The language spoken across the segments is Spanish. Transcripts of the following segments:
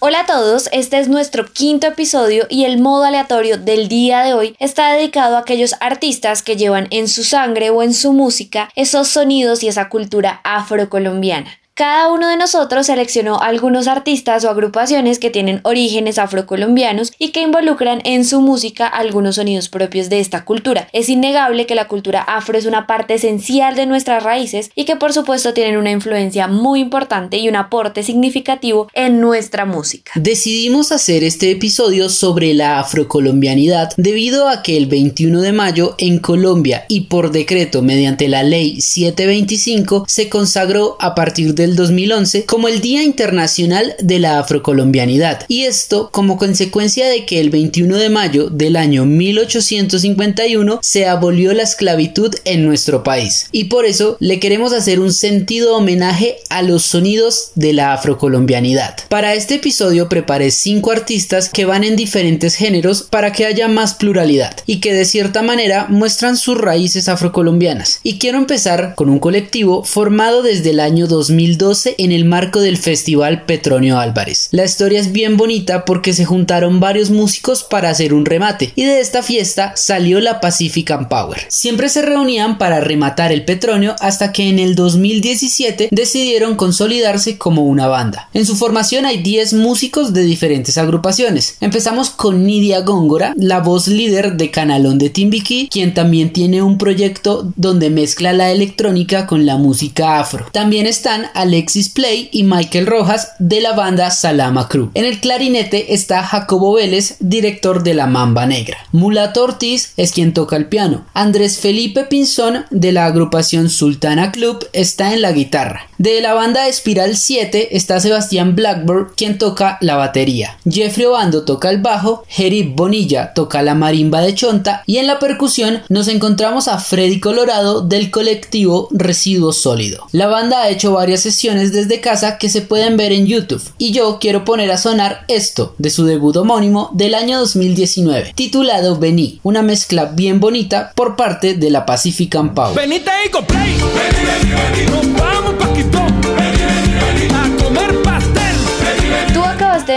Hola a todos, este es nuestro quinto episodio y el modo aleatorio del día de hoy está dedicado a aquellos artistas que llevan en su sangre o en su música esos sonidos y esa cultura afrocolombiana. Cada uno de nosotros seleccionó algunos artistas o agrupaciones que tienen orígenes afrocolombianos y que involucran en su música algunos sonidos propios de esta cultura. Es innegable que la cultura afro es una parte esencial de nuestras raíces y que por supuesto tienen una influencia muy importante y un aporte significativo en nuestra música. Decidimos hacer este episodio sobre la afrocolombianidad debido a que el 21 de mayo en Colombia y por decreto mediante la ley 725 se consagró a partir de 2011 como el Día Internacional de la Afrocolombianidad, y esto como consecuencia de que el 21 de mayo del año 1851 se abolió la esclavitud en nuestro país, y por eso le queremos hacer un sentido homenaje a los sonidos de la afrocolombianidad. Para este episodio preparé cinco artistas que van en diferentes géneros para que haya más pluralidad y que de cierta manera muestran sus raíces afrocolombianas. Y quiero empezar con un colectivo formado desde el año 2000 en el marco del Festival Petronio Álvarez. La historia es bien bonita porque se juntaron varios músicos para hacer un remate y de esta fiesta salió la Pacific Power. Siempre se reunían para rematar el Petronio hasta que en el 2017 decidieron consolidarse como una banda. En su formación hay 10 músicos de diferentes agrupaciones. Empezamos con Nidia Góngora, la voz líder de Canalón de Timbiquí, quien también tiene un proyecto donde mezcla la electrónica con la música afro. También están Alexis Play y Michael Rojas de la banda Salama Crew. En el clarinete está Jacobo Vélez, director de La Mamba Negra. Mulato Ortiz es quien toca el piano. Andrés Felipe Pinzón de la agrupación Sultana Club está en la guitarra. De la banda Espiral 7 está Sebastián Blackburn quien toca la batería. Jeffrey Obando toca el bajo, Jerry Bonilla toca la marimba de Chonta y en la percusión nos encontramos a Freddy Colorado del colectivo Residuo Sólido. La banda ha hecho varias sesiones desde casa que se pueden ver en YouTube. Y yo quiero poner a sonar esto de su debut homónimo del año 2019, titulado Vení, una mezcla bien bonita por parte de la Pacifican Power.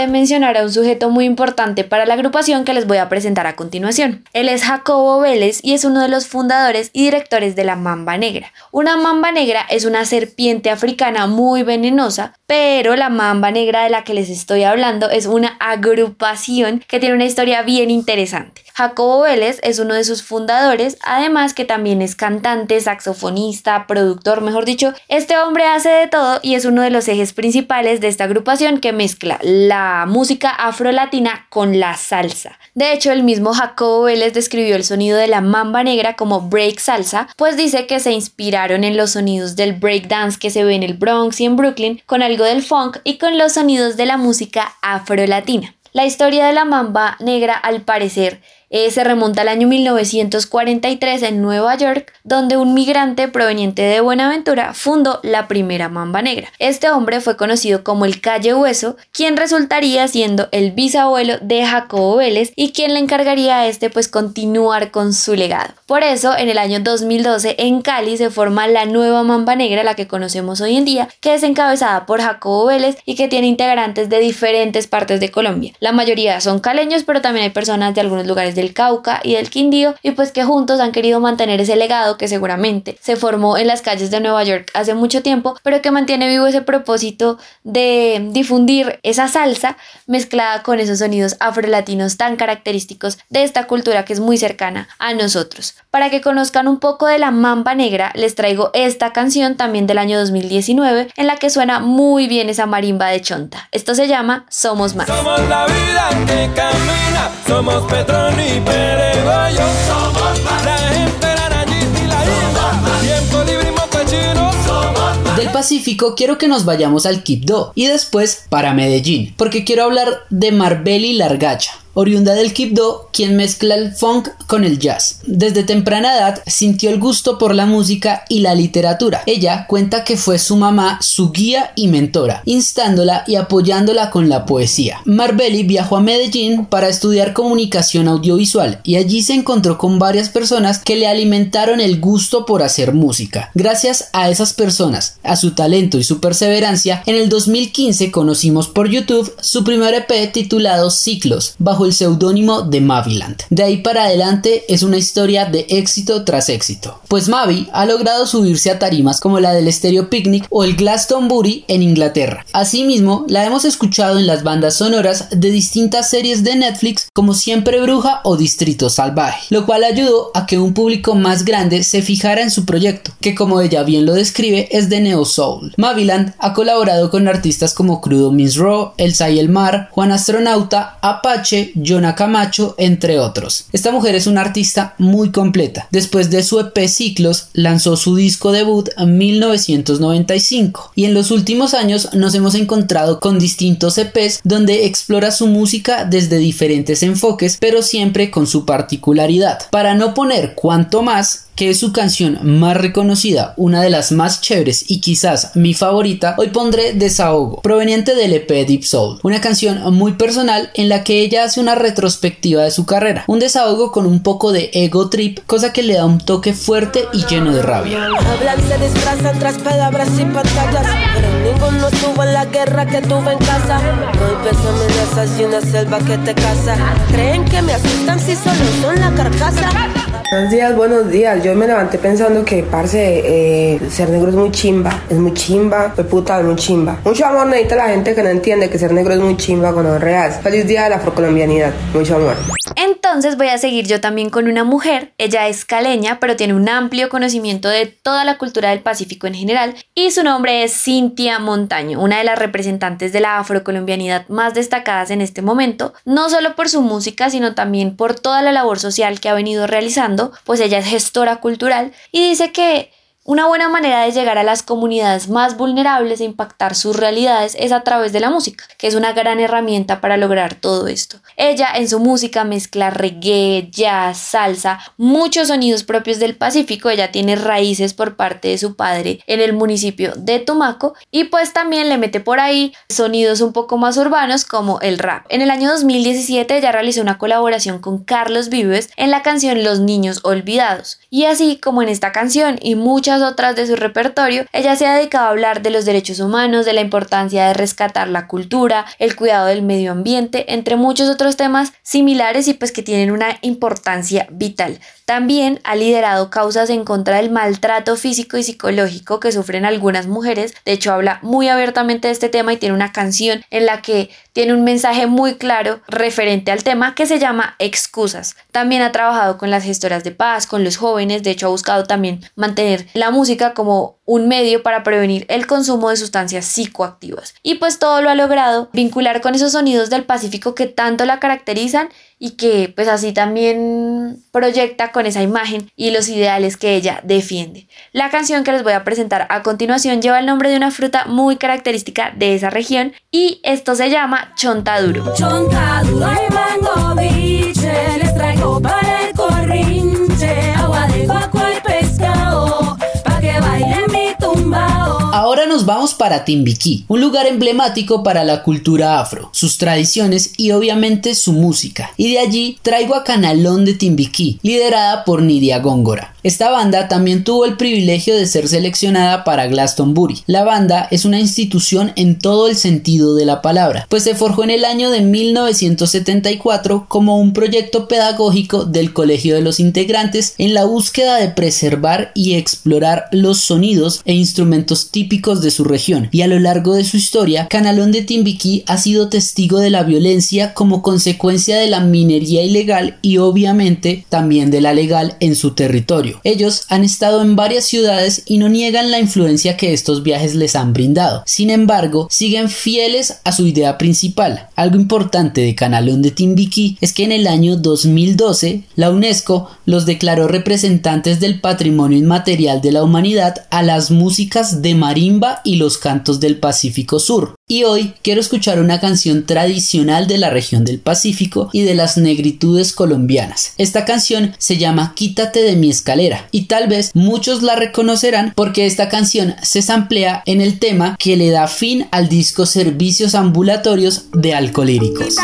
De mencionar a un sujeto muy importante para la agrupación que les voy a presentar a continuación. Él es Jacobo Vélez y es uno de los fundadores y directores de la Mamba Negra. Una mamba negra es una serpiente africana muy venenosa, pero la Mamba Negra de la que les estoy hablando es una agrupación que tiene una historia bien interesante. Jacobo Vélez es uno de sus fundadores, además que también es cantante, saxofonista, productor, mejor dicho. Este hombre hace de todo y es uno de los ejes principales de esta agrupación que mezcla la música afro-latina con la salsa. De hecho, el mismo Jacobo Vélez describió el sonido de la mamba negra como break salsa, pues dice que se inspiraron en los sonidos del break dance que se ve en el Bronx y en Brooklyn, con algo del funk y con los sonidos de la música afro-latina. La historia de la mamba negra, al parecer, eh, se remonta al año 1943 en Nueva York, donde un migrante proveniente de Buenaventura fundó la primera Mamba Negra. Este hombre fue conocido como el Calle Hueso, quien resultaría siendo el bisabuelo de Jacobo Vélez y quien le encargaría a este pues continuar con su legado. Por eso, en el año 2012 en Cali se forma la nueva Mamba Negra, la que conocemos hoy en día, que es encabezada por Jacobo Vélez y que tiene integrantes de diferentes partes de Colombia. La mayoría son caleños, pero también hay personas de algunos lugares de del Cauca y del Quindío y pues que juntos han querido mantener ese legado que seguramente se formó en las calles de Nueva York hace mucho tiempo, pero que mantiene vivo ese propósito de difundir esa salsa mezclada con esos sonidos afrolatinos tan característicos de esta cultura que es muy cercana a nosotros. Para que conozcan un poco de la Mamba Negra, les traigo esta canción también del año 2019 en la que suena muy bien esa marimba de Chonta. Esto se llama Somos Más. Somos la vida que camina, somos del Pacífico quiero que nos vayamos al Quibdó y después para Medellín, porque quiero hablar de Marbeli Largacha oriunda del Quibdó, quien mezcla el funk con el jazz. Desde temprana edad sintió el gusto por la música y la literatura. Ella cuenta que fue su mamá su guía y mentora, instándola y apoyándola con la poesía. Marbelli viajó a Medellín para estudiar comunicación audiovisual y allí se encontró con varias personas que le alimentaron el gusto por hacer música. Gracias a esas personas, a su talento y su perseverancia, en el 2015 conocimos por YouTube su primer EP titulado Ciclos, bajo el seudónimo de Maviland. De ahí para adelante es una historia de éxito tras éxito, pues Mavi ha logrado subirse a tarimas como la del Stereo Picnic o el Glastonbury en Inglaterra. Asimismo, la hemos escuchado en las bandas sonoras de distintas series de Netflix como Siempre Bruja o Distrito Salvaje, lo cual ayudó a que un público más grande se fijara en su proyecto, que como ella bien lo describe es de Neo Soul. Maviland ha colaborado con artistas como Crudo Miss Raw, Elsa y el Mar, Juan Astronauta, Apache, Jonah Camacho, entre otros. Esta mujer es una artista muy completa. Después de su EP Ciclos, lanzó su disco debut en 1995 y en los últimos años nos hemos encontrado con distintos EPs donde explora su música desde diferentes enfoques, pero siempre con su particularidad. Para no poner cuanto más, que es su canción más reconocida, una de las más chéveres y quizás mi favorita, hoy pondré Desahogo, proveniente del EP Deep Soul, una canción muy personal en la que ella hace una retrospectiva de su carrera, un desahogo con un poco de ego trip, cosa que le da un toque fuerte y lleno de rabia. Hablan, se disfrazan tras palabras y pantallas, pero ninguno tuvo la guerra que tuve en casa. Y una selva que te. Creen que me asustan si solo son la carcasa. Buenos días, buenos días. Yo me levanté pensando que, parce, eh, ser negro es muy chimba. Es muy chimba. Fue puta, es muy chimba. Mucho amor necesita la gente que no entiende que ser negro es muy chimba con los reales. Feliz día de la afrocolombianidad. Mucho amor. Entonces voy a seguir yo también con una mujer. Ella es caleña, pero tiene un amplio conocimiento de toda la cultura del Pacífico en general. Y su nombre es Cintia Montaño, una de las representantes de la afrocolombianidad más destacadas en este momento. No solo por su música, sino también por toda la labor social que ha venido realizando pues ella es gestora cultural y dice que una buena manera de llegar a las comunidades más vulnerables e impactar sus realidades es a través de la música, que es una gran herramienta para lograr todo esto. Ella en su música mezcla reggae, jazz, salsa, muchos sonidos propios del Pacífico. Ella tiene raíces por parte de su padre en el municipio de Tumaco y pues también le mete por ahí sonidos un poco más urbanos como el rap. En el año 2017 ella realizó una colaboración con Carlos Vives en la canción Los Niños Olvidados. Y así como en esta canción y muchas otras de su repertorio, ella se ha dedicado a hablar de los derechos humanos, de la importancia de rescatar la cultura, el cuidado del medio ambiente, entre muchos otros temas similares y pues que tienen una importancia vital. También ha liderado causas en contra del maltrato físico y psicológico que sufren algunas mujeres. De hecho, habla muy abiertamente de este tema y tiene una canción en la que tiene un mensaje muy claro referente al tema que se llama Excusas. También ha trabajado con las gestoras de paz, con los jóvenes. De hecho, ha buscado también mantener la música como un medio para prevenir el consumo de sustancias psicoactivas. Y pues todo lo ha logrado vincular con esos sonidos del Pacífico que tanto la caracterizan y que pues así también proyecta con esa imagen y los ideales que ella defiende. La canción que les voy a presentar a continuación lleva el nombre de una fruta muy característica de esa región y esto se llama chontaduro. Chontaduro para Timbiquí, un lugar emblemático para la cultura afro, sus tradiciones y obviamente su música. Y de allí traigo a Canalón de Timbiquí, liderada por Nidia Góngora. Esta banda también tuvo el privilegio de ser seleccionada para Glastonbury. La banda es una institución en todo el sentido de la palabra, pues se forjó en el año de 1974 como un proyecto pedagógico del Colegio de los Integrantes en la búsqueda de preservar y explorar los sonidos e instrumentos típicos de su región. Y a lo largo de su historia, Canalón de Timbiquí ha sido testigo de la violencia como consecuencia de la minería ilegal y obviamente también de la legal en su territorio. Ellos han estado en varias ciudades y no niegan la influencia que estos viajes les han brindado. Sin embargo, siguen fieles a su idea principal. Algo importante de Canalón de Timbiquí es que en el año 2012 la UNESCO los declaró representantes del patrimonio inmaterial de la humanidad a las músicas de marimba y los cantos del Pacífico Sur. Y hoy quiero escuchar una canción tradicional de la región del Pacífico y de las negritudes colombianas. Esta canción se llama Quítate de mi escalera y tal vez muchos la reconocerán porque esta canción se samplea en el tema que le da fin al disco Servicios Ambulatorios de Alcolíricos.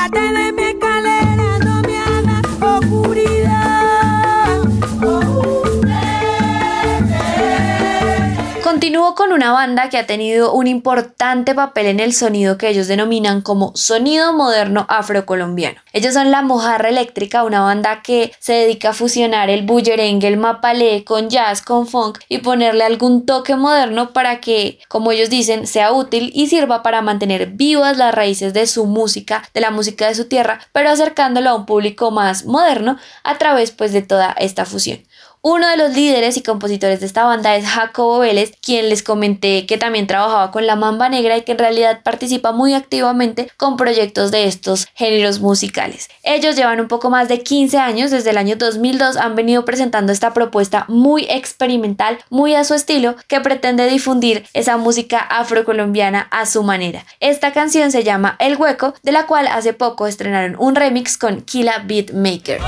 Continúo con una banda que ha tenido un importante papel en el sonido que ellos denominan como sonido moderno afrocolombiano. Ellos son La Mojarra Eléctrica, una banda que se dedica a fusionar el bullerengue, el mapalé con jazz, con funk y ponerle algún toque moderno para que, como ellos dicen, sea útil y sirva para mantener vivas las raíces de su música, de la música de su tierra, pero acercándolo a un público más moderno a través pues de toda esta fusión. Uno de los líderes y compositores de esta banda es Jacobo Vélez, quien les comenté que también trabajaba con la Mamba Negra y que en realidad participa muy activamente con proyectos de estos géneros musicales. Ellos llevan un poco más de 15 años, desde el año 2002 han venido presentando esta propuesta muy experimental, muy a su estilo, que pretende difundir esa música afrocolombiana a su manera. Esta canción se llama El Hueco, de la cual hace poco estrenaron un remix con Killa Beatmaker.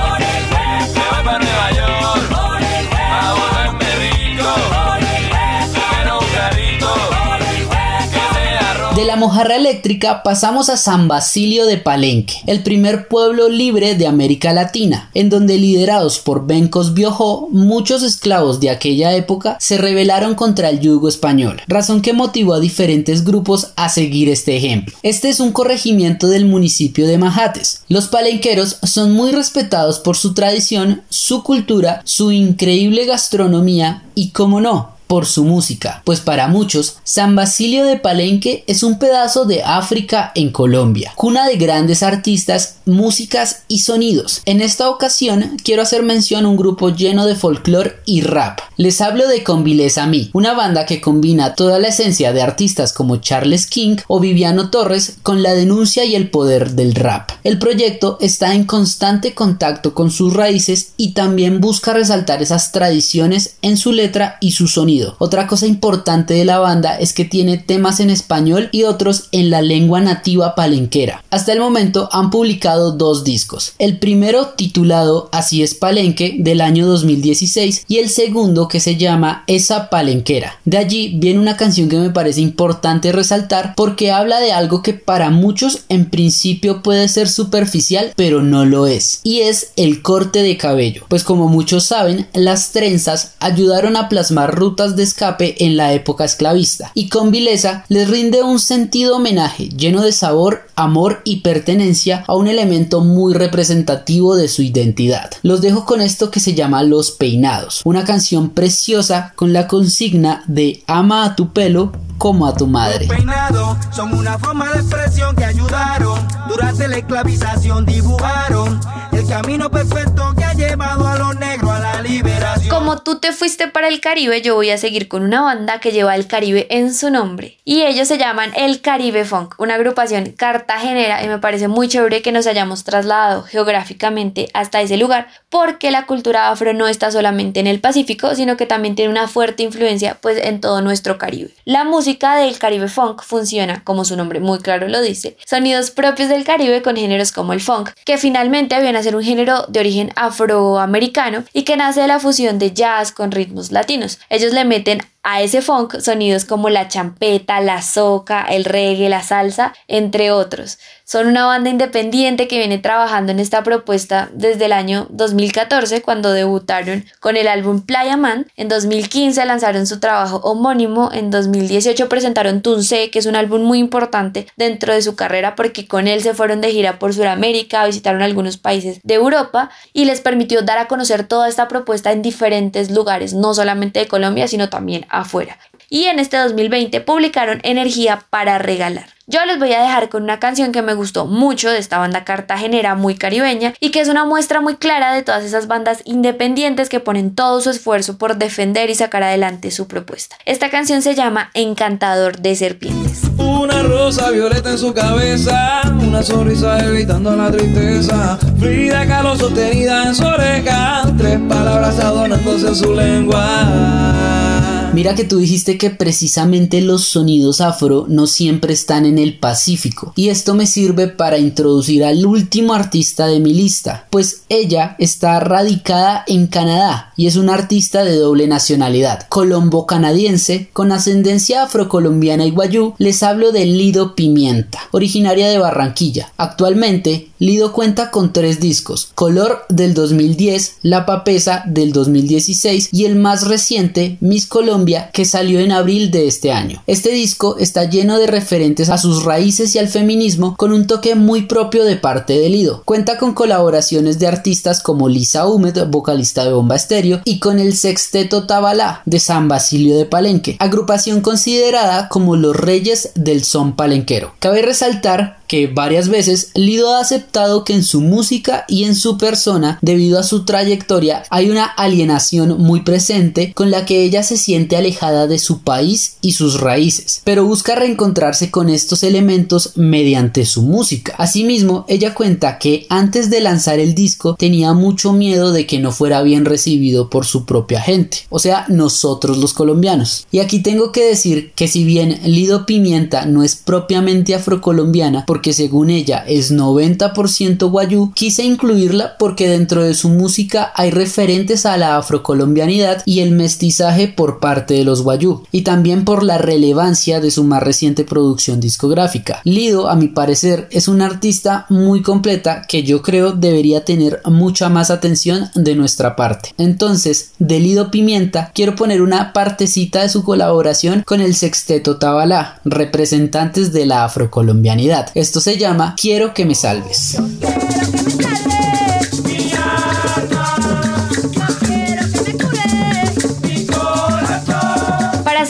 De la mojarra eléctrica pasamos a San Basilio de Palenque, el primer pueblo libre de América Latina, en donde liderados por Bencos Biojó, muchos esclavos de aquella época se rebelaron contra el yugo español, razón que motivó a diferentes grupos a seguir este ejemplo. Este es un corregimiento del municipio de Majates. Los palenqueros son muy respetados por su tradición, su cultura, su increíble gastronomía y, como no, por su música, pues para muchos San Basilio de Palenque es un pedazo de África en Colombia, cuna de grandes artistas, músicas y sonidos. En esta ocasión quiero hacer mención a un grupo lleno de folclore y rap. Les hablo de Convileza Mi, una banda que combina toda la esencia de artistas como Charles King o Viviano Torres con la denuncia y el poder del rap. El proyecto está en constante contacto con sus raíces y también busca resaltar esas tradiciones en su letra y su sonido. Otra cosa importante de la banda es que tiene temas en español y otros en la lengua nativa palenquera. Hasta el momento han publicado dos discos. El primero titulado Así es Palenque del año 2016 y el segundo que se llama Esa Palenquera. De allí viene una canción que me parece importante resaltar porque habla de algo que para muchos en principio puede ser superficial pero no lo es y es el corte de cabello. Pues como muchos saben las trenzas ayudaron a plasmar rutas de escape en la época esclavista y con vileza les rinde un sentido homenaje lleno de sabor, amor y pertenencia a un elemento muy representativo de su identidad. Los dejo con esto que se llama Los Peinados, una canción preciosa con la consigna de ama a tu pelo como a tu madre. peinados son una forma de expresión que ayudaron durante la esclavización dibujaron el camino perfecto que ha llevado a los negros a la liberación Como tú te fuiste para el Caribe, yo voy a seguir con una banda que lleva el Caribe en su nombre. Y ellos se llaman El Caribe Funk, una agrupación cartagenera y me parece muy chévere que nos hayamos trasladado geográficamente hasta ese lugar porque la cultura afro no está solamente en el Pacífico, sino que también tiene una fuerte influencia pues en todo nuestro Caribe. La música del Caribe Funk funciona, como su nombre muy claro lo dice, sonidos propios del Caribe con géneros como el funk, que finalmente viene a ser un género de origen afroamericano y que nace de la fusión de jazz con ritmos latinos. Ellos le meten a ese funk sonidos como la champeta, la soca, el reggae, la salsa, entre otros. Son una banda independiente que viene trabajando en esta propuesta desde el año 2014 cuando debutaron con el álbum Playa Man. En 2015 lanzaron su trabajo homónimo. En 2018 presentaron Tunce, que es un álbum muy importante dentro de su carrera porque con él se fueron de gira por Sudamérica, visitaron algunos países de Europa y les permitió dar a conocer toda esta propuesta en diferentes lugares, no solamente de Colombia, sino también afuera. Y en este 2020 publicaron Energía para regalar. Yo les voy a dejar con una canción que me gustó mucho de esta banda cartagenera muy caribeña y que es una muestra muy clara de todas esas bandas independientes que ponen todo su esfuerzo por defender y sacar adelante su propuesta. Esta canción se llama Encantador de Serpientes. Una rosa violeta en su cabeza, una sonrisa evitando la tristeza. Frida Kahlo sostenida en su oreja, tres palabras adornándose en su lengua. Mira que tú dijiste que precisamente los sonidos afro no siempre están en el Pacífico y esto me sirve para introducir al último artista de mi lista, pues ella está radicada en Canadá y es una artista de doble nacionalidad, colombo-canadiense con ascendencia afrocolombiana y guayú, les hablo de Lido Pimienta, originaria de Barranquilla. Actualmente Lido cuenta con tres discos, Color del 2010, La Papesa del 2016 y el más reciente, Miss Colombia, que salió en abril de este año. Este disco está lleno de referentes a sus raíces y al feminismo con un toque muy propio de parte de Lido. Cuenta con colaboraciones de artistas como Lisa Humed, vocalista de Bomba Estéreo, y con el Sexteto Tabalá de San Basilio de Palenque, agrupación considerada como los reyes del son palenquero. Cabe resaltar que varias veces Lido ha aceptado que en su música y en su persona, debido a su trayectoria, hay una alienación muy presente con la que ella se siente alejada de su país y sus raíces, pero busca reencontrarse con estos elementos mediante su música. Asimismo, ella cuenta que antes de lanzar el disco tenía mucho miedo de que no fuera bien recibido por su propia gente, o sea, nosotros los colombianos. Y aquí tengo que decir que si bien Lido Pimienta no es propiamente afrocolombiana, porque según ella es 90% guayú, quise incluirla porque dentro de su música hay referentes a la afrocolombianidad y el mestizaje por parte de los guayú, y también por la relevancia de su más reciente producción discográfica. Lido, a mi parecer, es una artista muy completa que yo creo debería tener mucha más atención de nuestra parte. Entonces, de Lido Pimienta, quiero poner una partecita de su colaboración con el sexteto Tabalá, representantes de la afrocolombianidad. Esto se llama Quiero que me salves.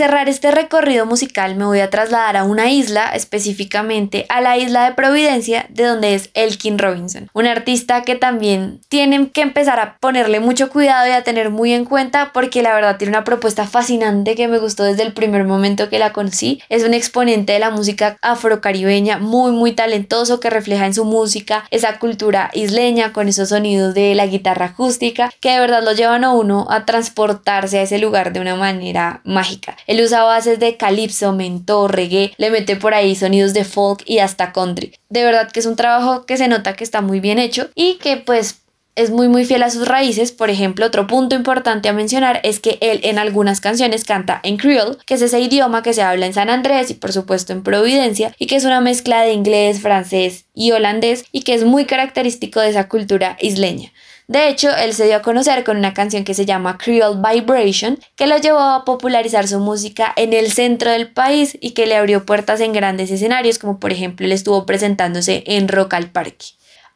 Cerrar este recorrido musical me voy a trasladar a una isla, específicamente a la isla de Providencia, de donde es Elkin Robinson, un artista que también tienen que empezar a ponerle mucho cuidado y a tener muy en cuenta porque la verdad tiene una propuesta fascinante que me gustó desde el primer momento que la conocí. Es un exponente de la música afrocaribeña muy muy talentoso que refleja en su música esa cultura isleña con esos sonidos de la guitarra acústica que de verdad lo llevan a uno a transportarse a ese lugar de una manera mágica. Él usa bases de calipso, mento, reggae, le mete por ahí sonidos de folk y hasta country. De verdad que es un trabajo que se nota que está muy bien hecho y que pues es muy muy fiel a sus raíces. Por ejemplo, otro punto importante a mencionar es que él en algunas canciones canta en creole, que es ese idioma que se habla en San Andrés y por supuesto en Providencia, y que es una mezcla de inglés, francés y holandés y que es muy característico de esa cultura isleña. De hecho, él se dio a conocer con una canción que se llama Creole Vibration, que lo llevó a popularizar su música en el centro del país y que le abrió puertas en grandes escenarios, como por ejemplo él estuvo presentándose en Rock al Parque.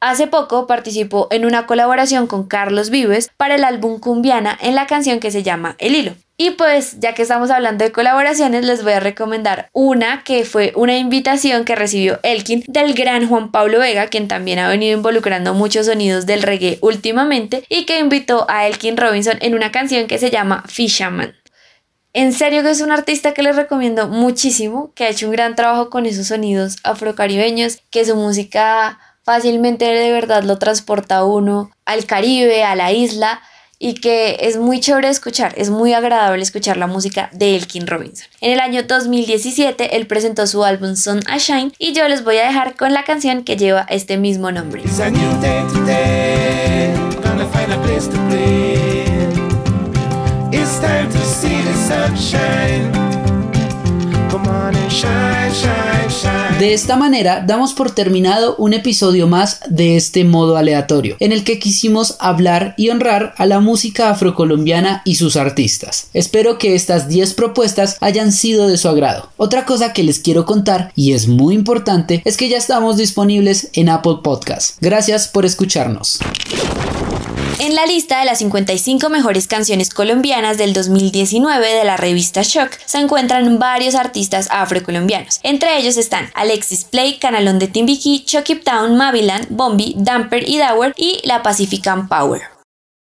Hace poco participó en una colaboración con Carlos Vives para el álbum Cumbiana en la canción que se llama El Hilo. Y pues, ya que estamos hablando de colaboraciones, les voy a recomendar una que fue una invitación que recibió Elkin del gran Juan Pablo Vega, quien también ha venido involucrando muchos sonidos del reggae últimamente y que invitó a Elkin Robinson en una canción que se llama Fisherman. En serio que es un artista que les recomiendo muchísimo, que ha hecho un gran trabajo con esos sonidos afrocaribeños, que su música fácilmente de verdad lo transporta uno al Caribe, a la isla y que es muy chévere escuchar, es muy agradable escuchar la música de Elkin Robinson. En el año 2017 él presentó su álbum Sun a Shine y yo les voy a dejar con la canción que lleva este mismo nombre. It's time to see the sunshine. De esta manera damos por terminado un episodio más de este modo aleatorio, en el que quisimos hablar y honrar a la música afrocolombiana y sus artistas. Espero que estas 10 propuestas hayan sido de su agrado. Otra cosa que les quiero contar, y es muy importante, es que ya estamos disponibles en Apple Podcast. Gracias por escucharnos. En la lista de las 55 mejores canciones colombianas del 2019 de la revista Shock se encuentran varios artistas afrocolombianos. Entre ellos están Alexis Play, Canalón de Timbiquí, Chucky Town, Mavilan, Bombi, Damper y Dower y La Pacifican Power.